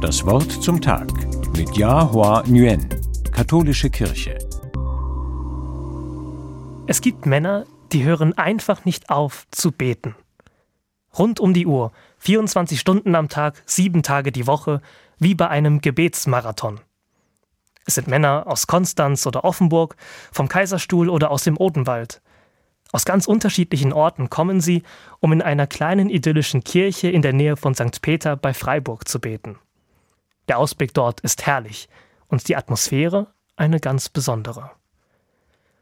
Das Wort zum Tag mit Yahua Nguyen, Katholische Kirche. Es gibt Männer, die hören einfach nicht auf zu beten. Rund um die Uhr, 24 Stunden am Tag, sieben Tage die Woche, wie bei einem Gebetsmarathon. Es sind Männer aus Konstanz oder Offenburg, vom Kaiserstuhl oder aus dem Odenwald. Aus ganz unterschiedlichen Orten kommen sie, um in einer kleinen idyllischen Kirche in der Nähe von St. Peter bei Freiburg zu beten. Der Ausblick dort ist herrlich und die Atmosphäre eine ganz besondere.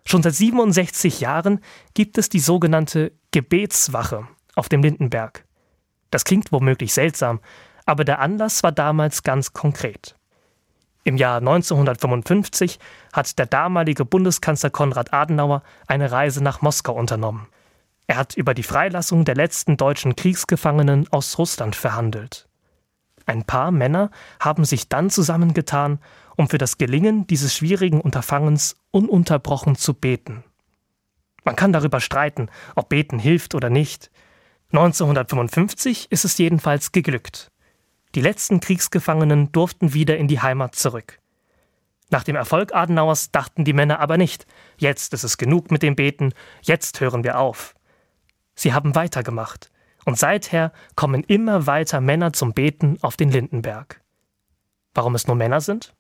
Schon seit 67 Jahren gibt es die sogenannte Gebetswache auf dem Lindenberg. Das klingt womöglich seltsam, aber der Anlass war damals ganz konkret. Im Jahr 1955 hat der damalige Bundeskanzler Konrad Adenauer eine Reise nach Moskau unternommen. Er hat über die Freilassung der letzten deutschen Kriegsgefangenen aus Russland verhandelt. Ein paar Männer haben sich dann zusammengetan, um für das Gelingen dieses schwierigen Unterfangens ununterbrochen zu beten. Man kann darüber streiten, ob Beten hilft oder nicht. 1955 ist es jedenfalls geglückt. Die letzten Kriegsgefangenen durften wieder in die Heimat zurück. Nach dem Erfolg Adenauers dachten die Männer aber nicht, jetzt ist es genug mit dem Beten, jetzt hören wir auf. Sie haben weitergemacht, und seither kommen immer weiter Männer zum Beten auf den Lindenberg. Warum es nur Männer sind?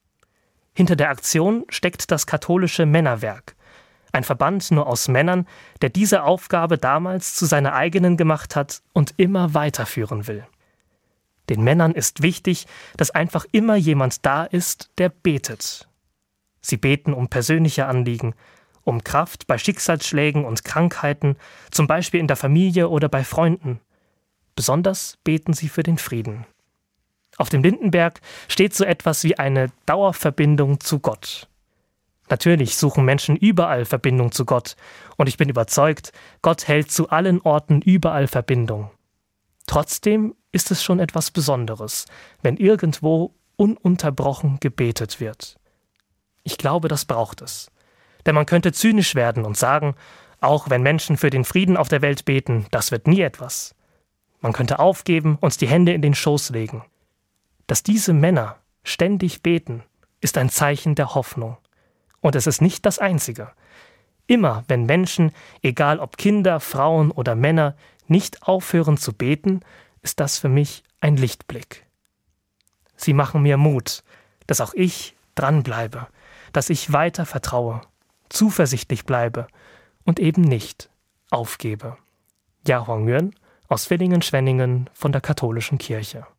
Hinter der Aktion steckt das katholische Männerwerk, ein Verband nur aus Männern, der diese Aufgabe damals zu seiner eigenen gemacht hat und immer weiterführen will. Den Männern ist wichtig, dass einfach immer jemand da ist, der betet. Sie beten um persönliche Anliegen, um Kraft bei Schicksalsschlägen und Krankheiten, zum Beispiel in der Familie oder bei Freunden. Besonders beten sie für den Frieden. Auf dem Lindenberg steht so etwas wie eine Dauerverbindung zu Gott. Natürlich suchen Menschen überall Verbindung zu Gott, und ich bin überzeugt, Gott hält zu allen Orten überall Verbindung. Trotzdem ist es schon etwas Besonderes, wenn irgendwo ununterbrochen gebetet wird. Ich glaube, das braucht es. Denn man könnte zynisch werden und sagen, auch wenn Menschen für den Frieden auf der Welt beten, das wird nie etwas. Man könnte aufgeben, uns die Hände in den Schoß legen. Dass diese Männer ständig beten, ist ein Zeichen der Hoffnung. Und es ist nicht das einzige. Immer wenn Menschen, egal ob Kinder, Frauen oder Männer, nicht aufhören zu beten, ist das für mich ein Lichtblick. Sie machen mir Mut, dass auch ich dranbleibe, dass ich weiter vertraue, zuversichtlich bleibe und eben nicht aufgebe. Ja Huang Nguyen aus Villingen-Schwenningen von der Katholischen Kirche.